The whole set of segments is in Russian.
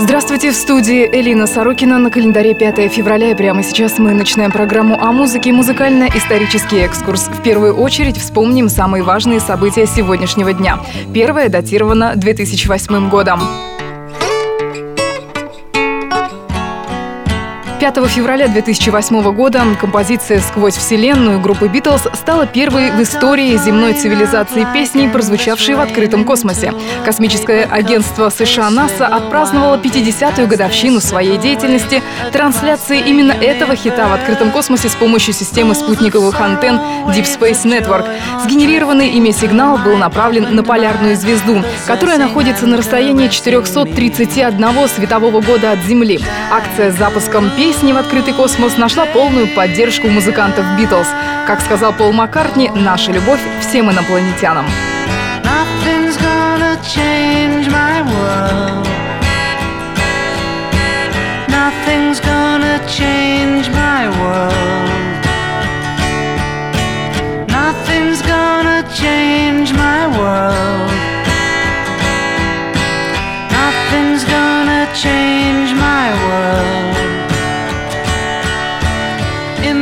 Здравствуйте, в студии Элина Сорокина на календаре 5 февраля. И прямо сейчас мы начинаем программу о музыке «Музыкально-исторический экскурс». В первую очередь вспомним самые важные события сегодняшнего дня. Первое датировано 2008 годом. 5 февраля 2008 года композиция «Сквозь вселенную» группы «Битлз» стала первой в истории земной цивилизации песней, прозвучавшей в открытом космосе. Космическое агентство США НАСА отпраздновало 50-ю годовщину своей деятельности трансляции именно этого хита в открытом космосе с помощью системы спутниковых антенн Deep Space Network. Сгенерированный ими сигнал был направлен на полярную звезду, которая находится на расстоянии 431 светового года от Земли. Акция с запуском песни песни в открытый космос нашла полную поддержку музыкантов Битлз. Как сказал Пол Маккартни, наша любовь всем инопланетянам. Change my world.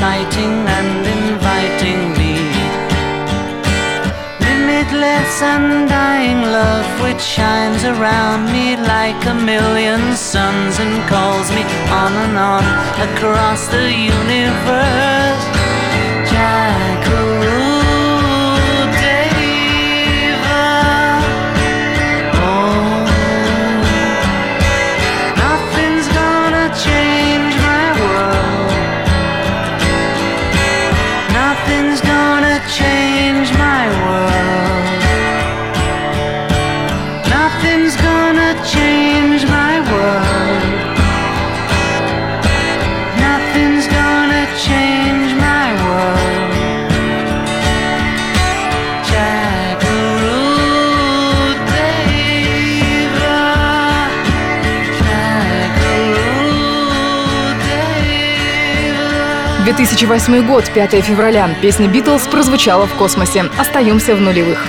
Inciting and inviting me. Limitless undying love which shines around me like a million suns and calls me on and on across the universe. 2008 год, 5 февраля. Песня «Битлз» прозвучала в космосе. Остаемся в нулевых.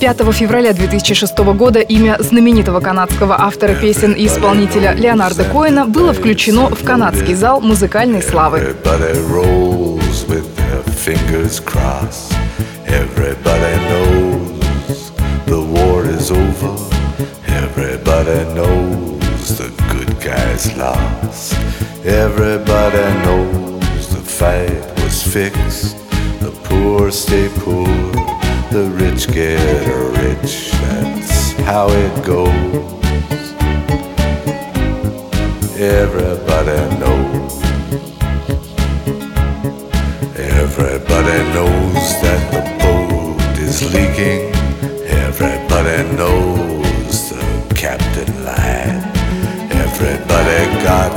5 февраля 2006 года имя знаменитого канадского автора песен и исполнителя Леонарда Коэна было включено в канадский зал музыкальной славы. The guys lost. Everybody knows the fight was fixed. The poor stay poor. The rich get rich. That's how it goes. Everybody knows. Everybody knows that the boat is leaking. Everybody knows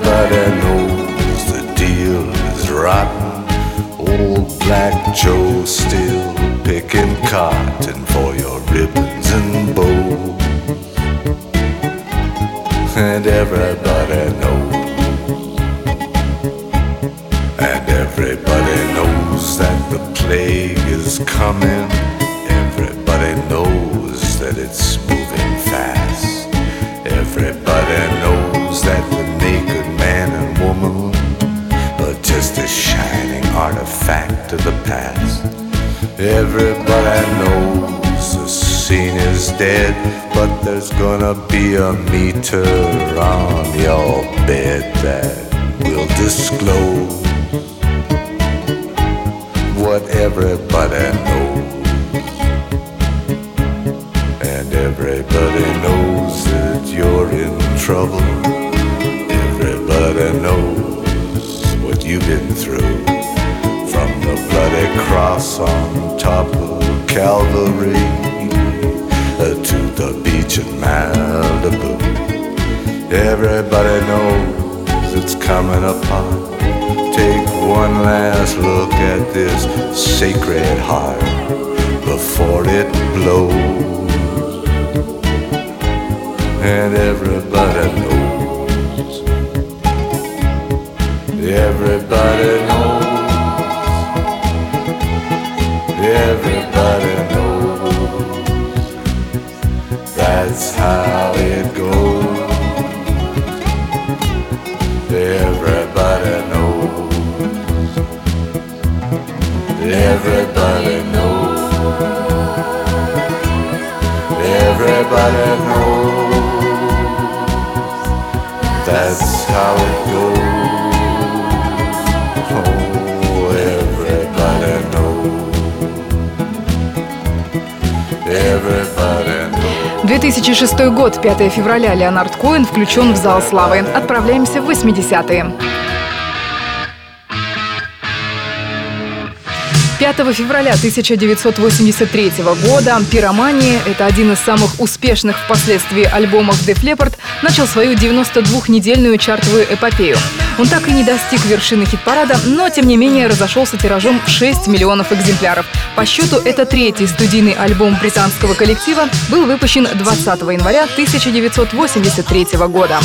Everybody knows the deal is rotten. Old Black Joe still picking cotton for your ribbons and bows. And everybody knows. And everybody knows that the plague is coming. Everybody knows that it's artifact of the past. Everybody knows the scene is dead, but there's gonna be a meter on your bed that will disclose what everybody knows. Cross on top of Calvary uh, to the beach in Malibu. Everybody knows it's coming apart. Take one last look at this sacred heart before it blows. And everybody knows. Everybody knows. Everybody knows. That's how it goes. 2006 год, 5 февраля. Леонард Коэн включен в зал славы. Отправляемся в 80-е. 5 февраля 1983 года «Пиромания» — это один из самых успешных впоследствии альбомов Def Leppard, начал свою 92-недельную чартовую эпопею. Он так и не достиг вершины хит-парада, но, тем не менее, разошелся тиражом в 6 миллионов экземпляров. По счету, это третий студийный альбом британского коллектива, был выпущен 20 января 1983 года.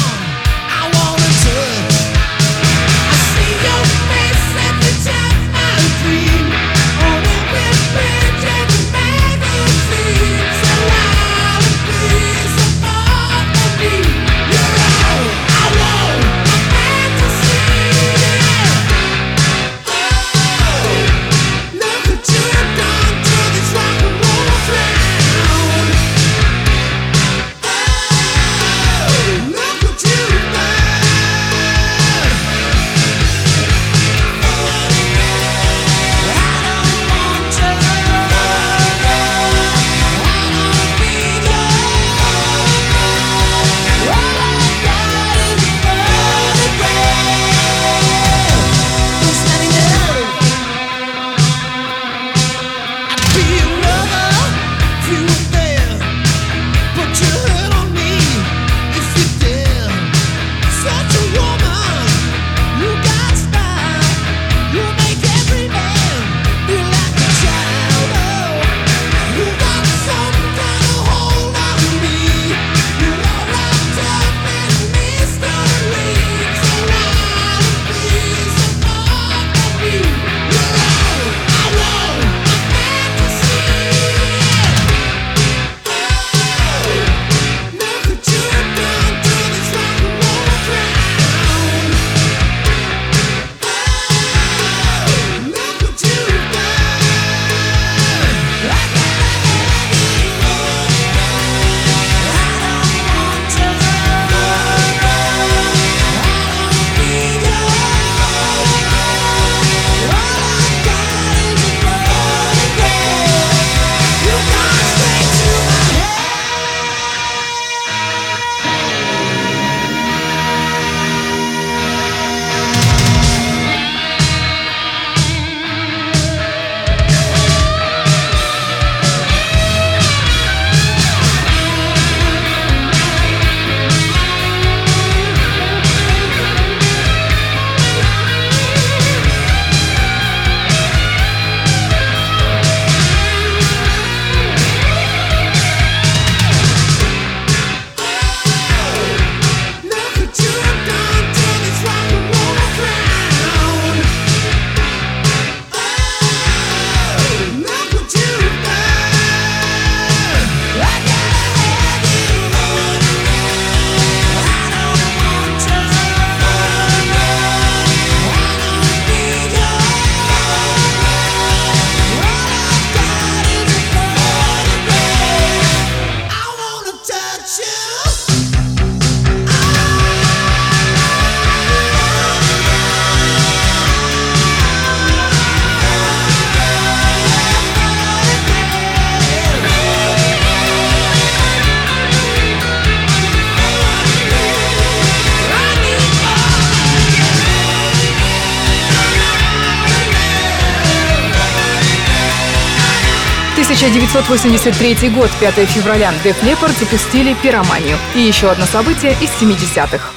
1983 год, 5 февраля. Деф Лепард запустили пироманию. И еще одно событие из 70-х.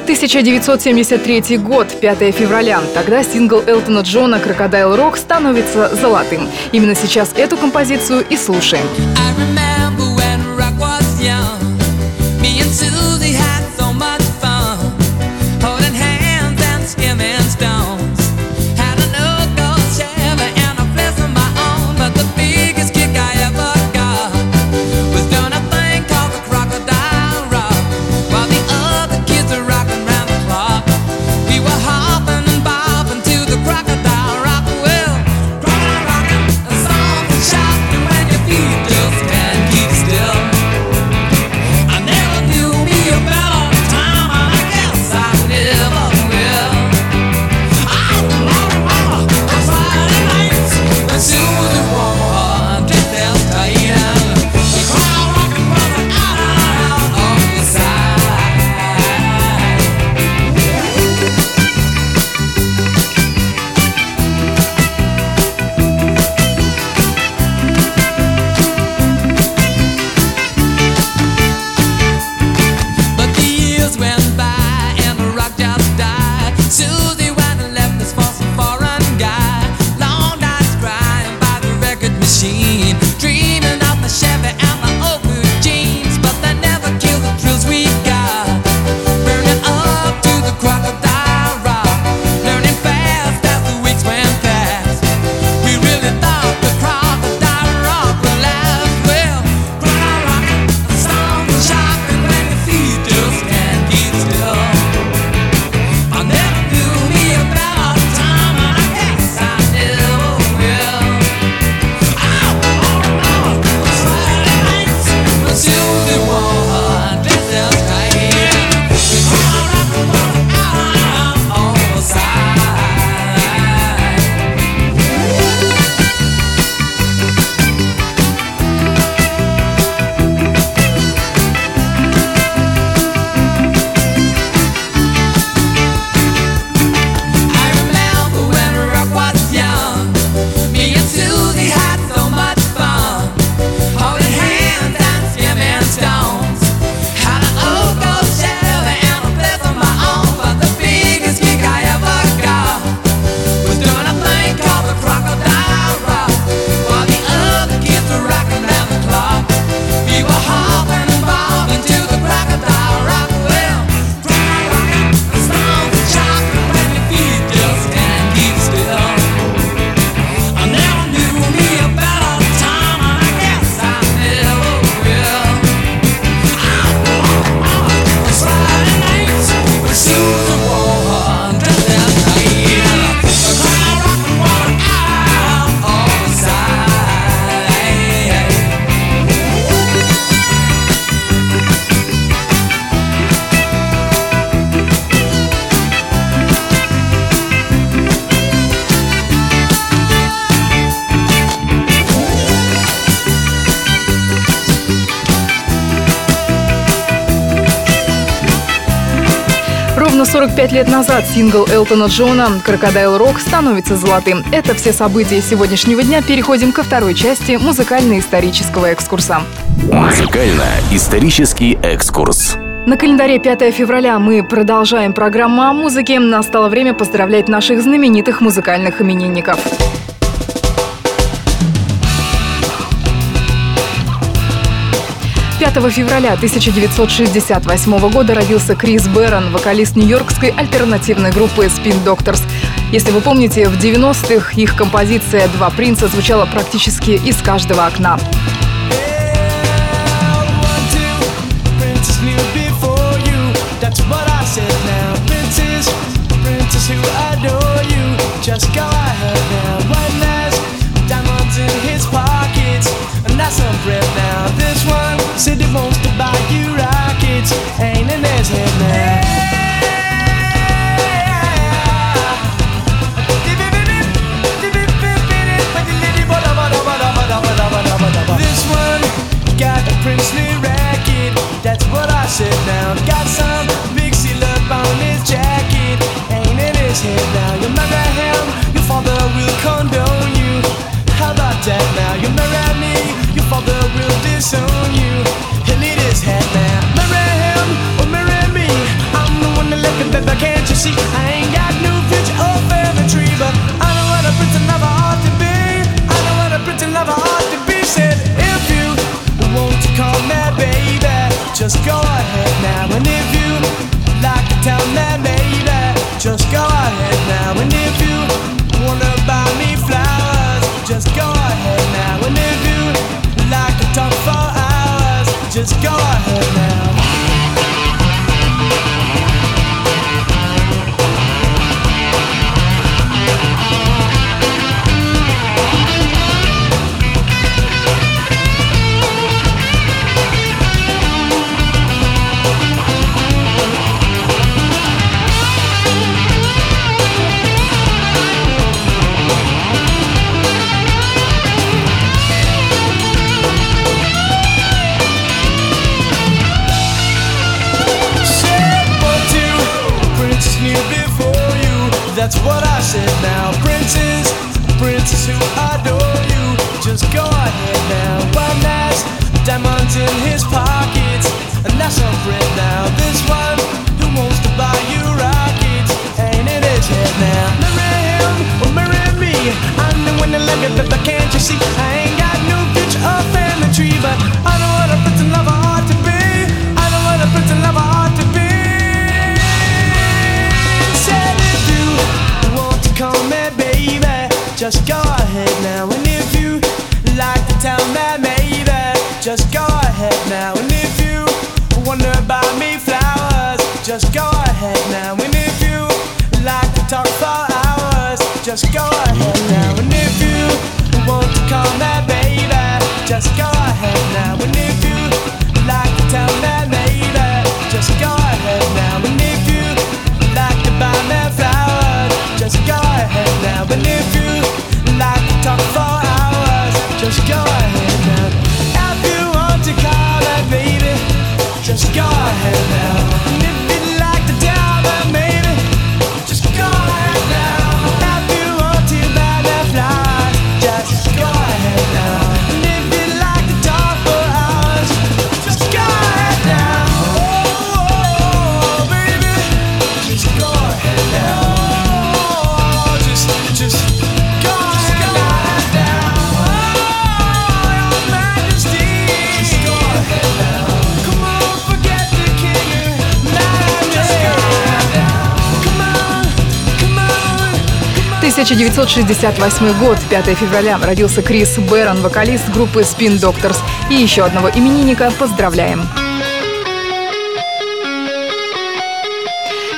В 1973 год, 5 февраля. Тогда сингл Элтона Джона «Крокодайл Рок» становится золотым. Именно сейчас эту композицию и слушаем. пять лет назад сингл Элтона Джона «Крокодайл Рок» становится золотым. Это все события сегодняшнего дня. Переходим ко второй части музыкально-исторического экскурса. Музыкально-исторический экскурс. На календаре 5 февраля мы продолжаем программу о музыке. Настало время поздравлять наших знаменитых музыкальных именинников. 5 февраля 1968 года родился Крис Бэрон, вокалист нью-йоркской альтернативной группы Spin Doctors. Если вы помните, в 90-х их композиция «Два принца» звучала практически из каждого окна. Just go ahead now. said it wants to buy you rockets, ain't an head now. This one got a princely racket, that's what I said now. Got some pixie love on his jacket, ain't in his head now. Just go ahead your 1968 год, 5 февраля, родился Крис Бэрон, вокалист группы Spin Doctors. И еще одного именинника поздравляем!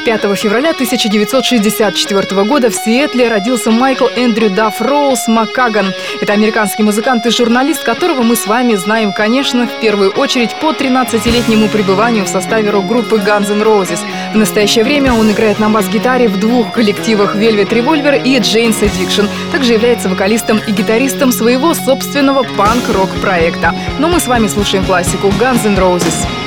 5 февраля 1964 года в Сиэтле родился Майкл Эндрю Дафф Роуз Маккаган. Это американский музыкант и журналист, которого мы с вами знаем, конечно, в первую очередь по 13-летнему пребыванию в составе рок-группы Guns N' Roses. В настоящее время он играет на бас-гитаре в двух коллективах Velvet Revolver и Jane's Addiction. Также является вокалистом и гитаристом своего собственного панк-рок проекта. Но мы с вами слушаем классику Guns N' Roses.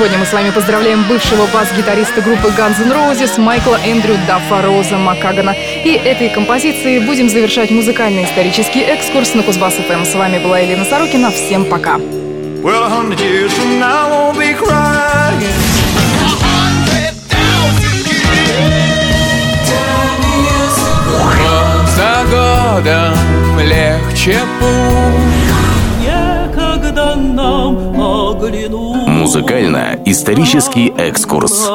Сегодня мы с вами поздравляем бывшего бас-гитариста группы Guns N' Roses Майкла Эндрю Даффа Роза Макагана. И этой композицией будем завершать музыкальный исторический экскурс на Кузбасс ФМ. С вами была Елена Сорокина. Всем пока. Well, a hundred years from now, I won't be crying. Год за годом легче путь Некогда нам оглянуть Музыкально-исторический экскурс.